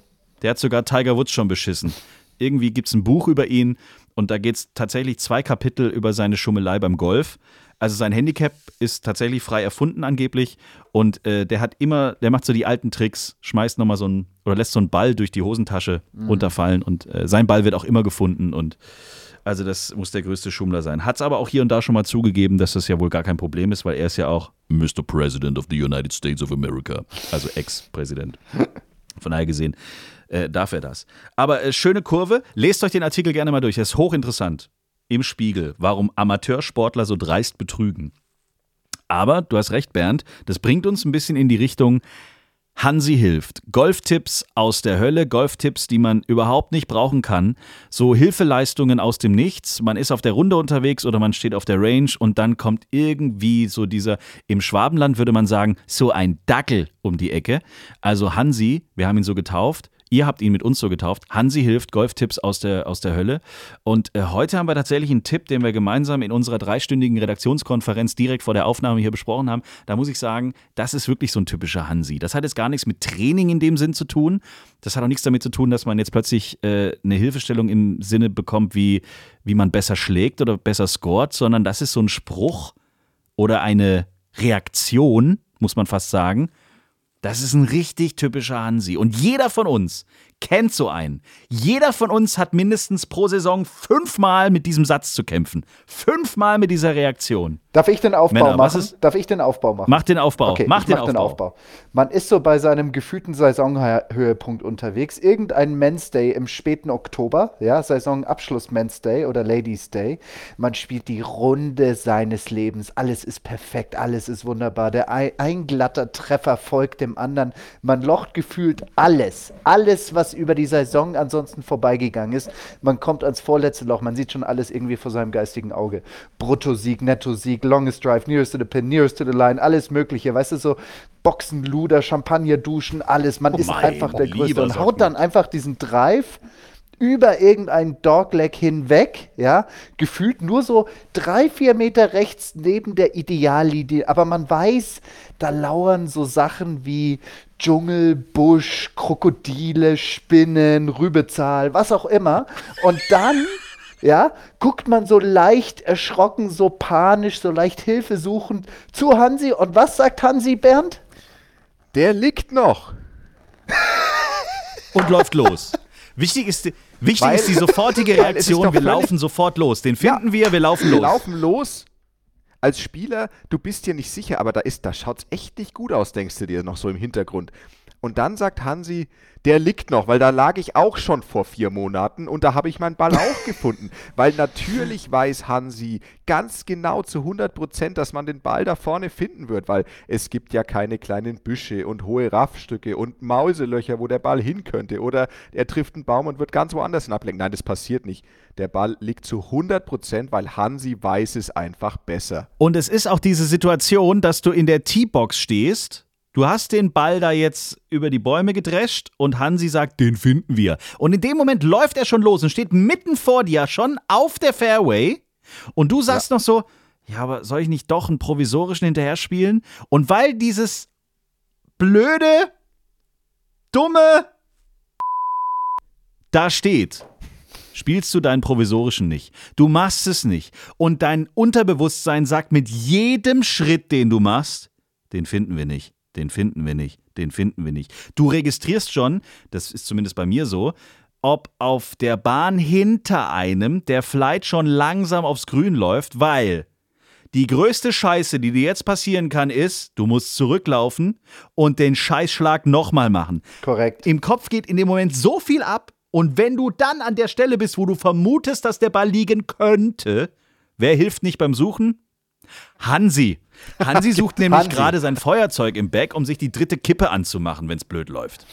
Der hat sogar Tiger Woods schon beschissen. Irgendwie gibt es ein Buch über ihn und da geht es tatsächlich zwei Kapitel über seine Schummelei beim Golf. Also sein Handicap ist tatsächlich frei erfunden angeblich und äh, der hat immer, der macht so die alten Tricks, schmeißt nochmal so ein oder lässt so einen Ball durch die Hosentasche runterfallen und äh, sein Ball wird auch immer gefunden und also das muss der größte Schummler sein. Hat es aber auch hier und da schon mal zugegeben, dass das ja wohl gar kein Problem ist, weil er ist ja auch Mr. President of the United States of America, also Ex-Präsident. Von daher gesehen äh, darf er das. Aber äh, schöne Kurve. Lest euch den Artikel gerne mal durch. Er ist hochinteressant. Im Spiegel, warum Amateursportler so dreist betrügen. Aber du hast recht, Bernd, das bringt uns ein bisschen in die Richtung Hansi hilft. Golftipps aus der Hölle, Golftipps, die man überhaupt nicht brauchen kann. So Hilfeleistungen aus dem Nichts. Man ist auf der Runde unterwegs oder man steht auf der Range und dann kommt irgendwie so dieser, im Schwabenland würde man sagen, so ein Dackel um die Ecke. Also Hansi, wir haben ihn so getauft. Ihr habt ihn mit uns so getauft. Hansi hilft, Golftipps aus der, aus der Hölle. Und äh, heute haben wir tatsächlich einen Tipp, den wir gemeinsam in unserer dreistündigen Redaktionskonferenz direkt vor der Aufnahme hier besprochen haben. Da muss ich sagen, das ist wirklich so ein typischer Hansi. Das hat jetzt gar nichts mit Training in dem Sinn zu tun. Das hat auch nichts damit zu tun, dass man jetzt plötzlich äh, eine Hilfestellung im Sinne bekommt, wie, wie man besser schlägt oder besser scoret, sondern das ist so ein Spruch oder eine Reaktion, muss man fast sagen, das ist ein richtig typischer Hansi. Und jeder von uns kennt so einen. Jeder von uns hat mindestens pro Saison fünfmal mit diesem Satz zu kämpfen. Fünfmal mit dieser Reaktion. Darf ich den Aufbau Männer, was machen? ist- Darf ich den Aufbau machen? Mach den Aufbau. Okay, mach den, mach Aufbau. den Aufbau. Man ist so bei seinem gefühlten Saisonhöhepunkt unterwegs. Irgendein Men's Day im späten Oktober, ja, Saisonabschluss Men's Day oder Ladies Day. Man spielt die Runde seines Lebens. Alles ist perfekt, alles ist wunderbar. Der ein, ein glatter Treffer folgt dem anderen. Man locht gefühlt alles. Alles, was über die Saison ansonsten vorbeigegangen ist. Man kommt ans vorletzte Loch. Man sieht schon alles irgendwie vor seinem geistigen Auge. Bruttosieg, Nettosieg, Longest Drive, Nearest to the Pin, Nearest to the Line, alles Mögliche. Weißt du, so Boxen, Luder, Champagner, Duschen, alles. Man Oh ist einfach der Größte und haut dann einfach diesen Drive über irgendein Dogleg hinweg, ja, gefühlt nur so drei, vier Meter rechts neben der Ideallinie. Aber man weiß, da lauern so Sachen wie Dschungel, Busch, Krokodile, Spinnen, Rübezahl, was auch immer. Und dann, ja, guckt man so leicht erschrocken, so panisch, so leicht hilfesuchend zu Hansi. Und was sagt Hansi, Bernd? Der liegt noch. Und läuft los. Wichtig ist, die- wichtig Weil- ist die sofortige Reaktion. Wir laufen sofort los. Den finden wir, wir laufen Wir los. laufen los. Als Spieler, du bist dir nicht sicher, aber da ist, da schaut's echt nicht gut aus, denkst du dir noch so im Hintergrund. Und dann sagt Hansi, der liegt noch, weil da lag ich auch schon vor vier Monaten und da habe ich meinen Ball auch gefunden. Weil natürlich weiß Hansi ganz genau zu 100 Prozent, dass man den Ball da vorne finden wird, weil es gibt ja keine kleinen Büsche und hohe Raffstücke und Mauselöcher, wo der Ball hin könnte. Oder er trifft einen Baum und wird ganz woanders hin ablenken. Nein, das passiert nicht. Der Ball liegt zu 100 Prozent, weil Hansi weiß es einfach besser. Und es ist auch diese Situation, dass du in der T-Box stehst. Du hast den Ball da jetzt über die Bäume gedrescht und Hansi sagt, den finden wir. Und in dem Moment läuft er schon los und steht mitten vor dir, schon auf der Fairway. Und du sagst noch so, ja, aber soll ich nicht doch einen provisorischen hinterher spielen? Und weil dieses blöde, dumme da steht, spielst du deinen provisorischen nicht. Du machst es nicht. Und dein Unterbewusstsein sagt mit jedem Schritt, den du machst, den finden wir nicht, den finden wir nicht, den finden wir nicht. Du registrierst schon, das ist zumindest bei mir so, ob auf der Bahn hinter einem der Flight schon langsam aufs Grün läuft, weil die größte Scheiße, die dir jetzt passieren kann, ist, du musst zurücklaufen und den Scheißschlag nochmal machen. Korrekt. Im Kopf geht in dem Moment so viel ab und wenn du dann an der Stelle bist, wo du vermutest, dass der Ball liegen könnte, wer hilft nicht beim Suchen? Hansi. Hansi sucht nämlich Hansi. gerade sein Feuerzeug im Bag, um sich die dritte Kippe anzumachen, wenn es blöd läuft.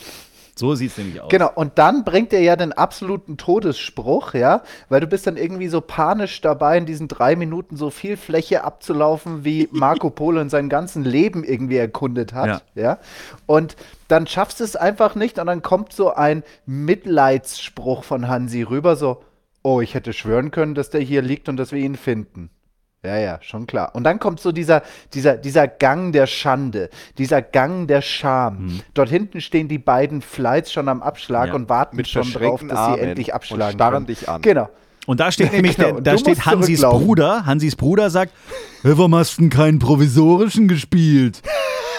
So sieht es nämlich aus. Genau, und dann bringt er ja den absoluten Todesspruch, ja, weil du bist dann irgendwie so panisch dabei, in diesen drei Minuten so viel Fläche abzulaufen, wie Marco Polo in seinem ganzen Leben irgendwie erkundet hat, ja. Und dann schaffst du es einfach nicht und dann kommt so ein Mitleidsspruch von Hansi rüber, so, oh, ich hätte schwören können, dass der hier liegt und dass wir ihn finden. Ja, ja, schon klar. Und dann kommt so dieser, dieser, dieser Gang der Schande, dieser Gang der Scham. Dort hinten stehen die beiden Flights schon am Abschlag Ja. und warten Mit schon drauf, dass sie Armen endlich und abschlagen starren können. dich an. Genau. Und da steht nämlich, Genau, der, und da steht Hansis. Bruder. Hansis Bruder sagt, "Hä, warum hast du denn keinen provisorischen gespielt?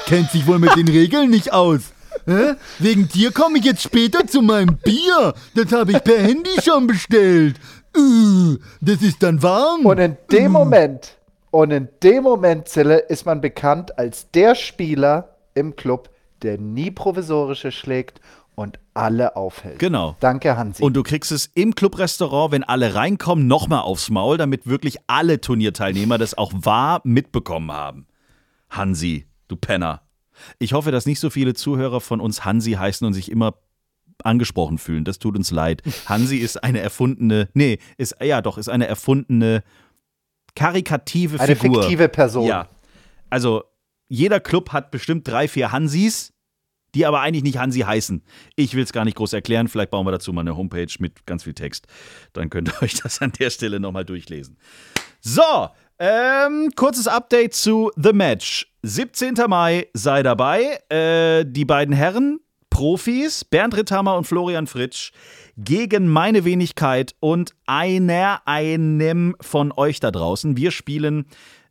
Kennt sich wohl mit den Regeln nicht aus. Hä? Wegen dir komme ich jetzt später zu meinem Bier. Das habe ich per Handy schon bestellt. Das ist dann warm. Und in dem Moment, und in dem Moment, Zille, ist man bekannt als der Spieler im Club, der nie provisorische schlägt und alle aufhält. Genau. Danke, Hansi. Und du kriegst es im Clubrestaurant, wenn alle reinkommen, nochmal aufs Maul, damit wirklich alle Turnierteilnehmer das auch wahr mitbekommen haben. Hansi, du Penner. Ich hoffe, dass nicht so viele Zuhörer von uns Hansi heißen und sich immer angesprochen fühlen. Das tut uns leid. Hansi ist eine erfundene, nee, ist, ja doch, ist eine erfundene, karikative Eine Figur. fiktive Person. Ja. Also, jeder Club hat bestimmt drei, vier Hansis, die aber eigentlich nicht Hansi heißen. Ich will es gar nicht groß erklären. Vielleicht bauen wir dazu mal eine Homepage mit ganz viel Text. Dann könnt ihr euch das an der Stelle nochmal durchlesen. So, ähm, kurzes Update zu The Match. 17. Mai sei dabei. Äh, die beiden Herren, Profis, Bernd Ritthammer und Florian Fritsch, gegen meine Wenigkeit und einer, einem von euch da draußen. Wir spielen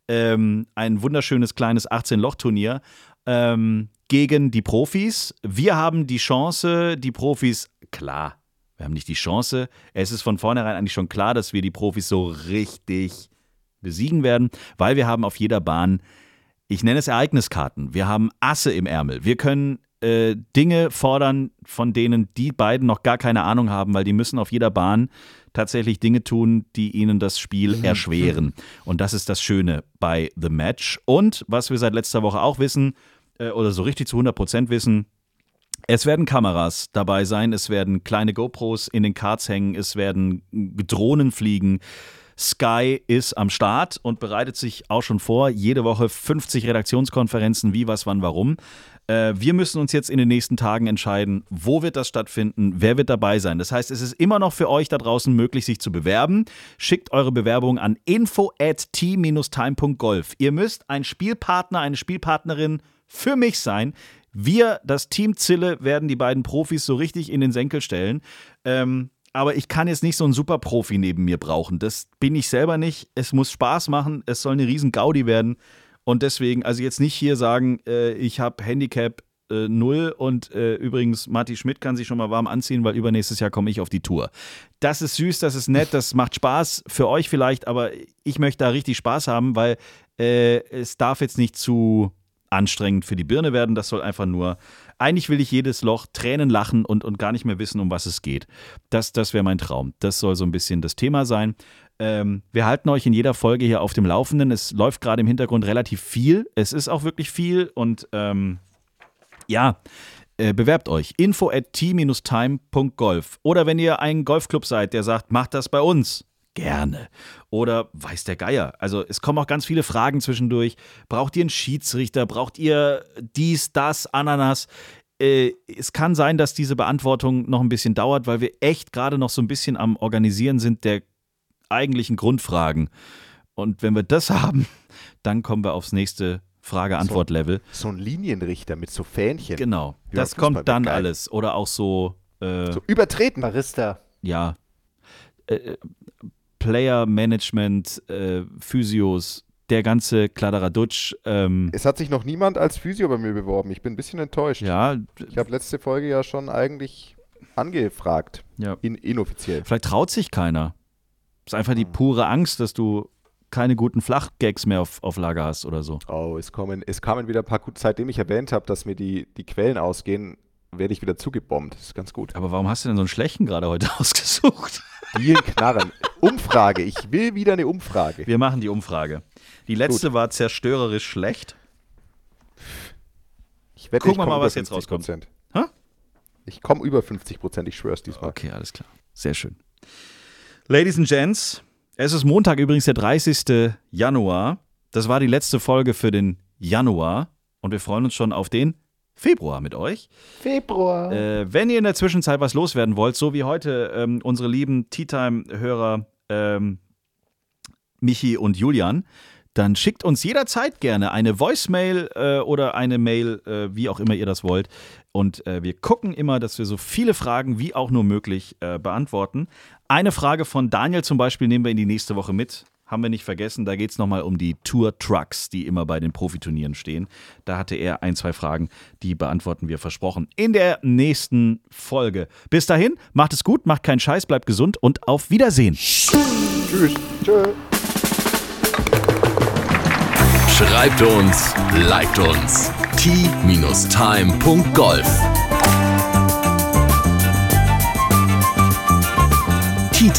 ähm, ein wunderschönes kleines 18-Loch-Turnier ähm, gegen die Profis. Wir haben die Chance, die Profis, klar, wir haben nicht die Chance. Es ist von vornherein eigentlich schon klar, dass wir die Profis so richtig besiegen werden, weil wir haben auf jeder Bahn, ich nenne es Ereigniskarten. Wir haben Asse im Ärmel. Wir können äh, Dinge fordern, von denen die beiden noch gar keine Ahnung haben, weil die müssen auf jeder Bahn tatsächlich Dinge tun, die ihnen das Spiel erschweren. Und das ist das Schöne bei The Match. Und was wir seit letzter Woche auch wissen, äh, oder so richtig zu 100% wissen, es werden Kameras dabei sein, es werden kleine GoPros in den Karts hängen, es werden Drohnen fliegen. Sky ist am Start und bereitet sich auch schon vor. Jede Woche 50 Redaktionskonferenzen, wie, was, wann, warum. Äh, wir müssen uns jetzt in den nächsten Tagen entscheiden, wo wird das stattfinden, wer wird dabei sein. Das heißt, es ist immer noch für euch da draußen möglich, sich zu bewerben. Schickt eure Bewerbung an info at t-time.golf. Ihr müsst ein Spielpartner, eine Spielpartnerin für mich sein. Wir, das Team Zille, werden die beiden Profis so richtig in den Senkel stellen. Ähm, aber ich kann jetzt nicht so einen Super-Profi neben mir brauchen. Das bin ich selber nicht. Es muss Spaß machen. Es soll eine riesen Gaudi werden. Und deswegen, also jetzt nicht hier sagen, äh, ich habe Handicap äh, null und äh, übrigens, Marty Schmidt kann sich schon mal warm anziehen, weil übernächstes Jahr komme ich auf die Tour. Das ist süß, das ist nett, das macht Spaß für euch vielleicht, aber ich möchte da richtig Spaß haben, weil äh, es darf jetzt nicht zu anstrengend für die Birne werden. Das soll einfach nur, eigentlich will ich jedes Loch Tränen lachen und, und gar nicht mehr wissen, um was es geht. Das, das wäre mein Traum. Das soll so ein bisschen das Thema sein. Ähm, wir halten euch in jeder Folge hier auf dem Laufenden. Es läuft gerade im Hintergrund relativ viel. Es ist auch wirklich viel und ähm, ja, äh, bewerbt euch. Info at t-time.golf. Oder wenn ihr ein Golfclub seid, der sagt, macht das bei uns. Gerne. Oder weiß der Geier. Also es kommen auch ganz viele Fragen zwischendurch. Braucht ihr einen Schiedsrichter? Braucht ihr dies, das, Ananas? Äh, es kann sein, dass diese Beantwortung noch ein bisschen dauert, weil wir echt gerade noch so ein bisschen am Organisieren sind der eigentlichen Grundfragen. Und wenn wir das haben, dann kommen wir aufs nächste Frage-Antwort-Level. So ein Linienrichter mit so Fähnchen. Genau. Ja, das Fußball kommt dann alles. Oder auch so, äh, So übertreten. Barista. ja, äh, Player-Management, äh, Physios, der ganze Kladderadatsch. Ähm, Es hat sich noch niemand als Physio bei mir beworben. Ich bin ein bisschen enttäuscht. ja, Ich habe letzte Folge ja schon eigentlich angefragt. ja. In, inoffiziell. Vielleicht traut sich keiner. Ist einfach die pure Angst, dass du keine guten Flachgags mehr auf, auf Lager hast oder so. Oh, es kommen, es kamen wieder ein paar, gut- seitdem ich erwähnt habe, dass mir die, die Quellen ausgehen, werde ich wieder zugebombt. Das ist ganz gut. Aber warum hast du denn so einen schlechten gerade heute ausgesucht? Deal Knarren. Umfrage. Ich will wieder eine Umfrage. Wir machen die Umfrage. Die letzte war zerstörerisch schlecht. Ich wette, Gucken wir mal, was jetzt rauskommt. 50%. Hä? Ich komme über 50 Prozent, ich schwör's diesmal. Okay, alles klar. Sehr schön. Ladies and Gents, es ist Montag übrigens der 30. Januar. Das war die letzte Folge für den Januar und wir freuen uns schon auf den Februar mit euch. Februar. Äh, wenn ihr in der Zwischenzeit was loswerden wollt, so wie heute ähm, unsere lieben Tea Time-Hörer ähm, Michi und Julian, dann schickt uns jederzeit gerne eine Voicemail äh, oder eine Mail, äh, wie auch immer ihr das wollt. Und äh, wir gucken immer, dass wir so viele Fragen wie auch nur möglich äh, beantworten. Eine Frage von Daniel zum Beispiel nehmen wir in die nächste Woche mit. Haben wir nicht vergessen. Da geht es nochmal um die Tour Trucks, die immer bei den Profiturnieren stehen. Da hatte er ein, zwei Fragen, die beantworten wir versprochen in der nächsten Folge. Bis dahin, macht es gut, macht keinen Scheiß, bleibt gesund und auf Wiedersehen. Tschüss. Tschö. Schreibt uns, liked uns. t-time.golf